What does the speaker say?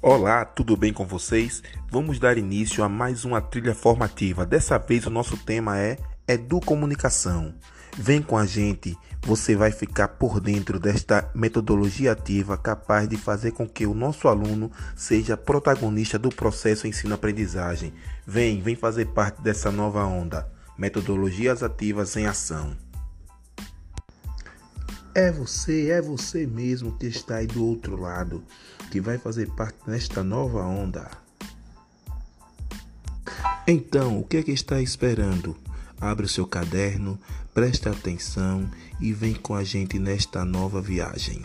Olá, tudo bem com vocês? Vamos dar início a mais uma trilha formativa. Dessa vez o nosso tema é Educomunicação. Vem com a gente, você vai ficar por dentro desta metodologia ativa capaz de fazer com que o nosso aluno seja protagonista do processo ensino-aprendizagem. Vem, vem fazer parte dessa nova onda. Metodologias ativas em ação. É você, é você mesmo que está aí do outro lado, que vai fazer parte desta nova onda. Então, o que é que está esperando? Abre o seu caderno, preste atenção e vem com a gente nesta nova viagem.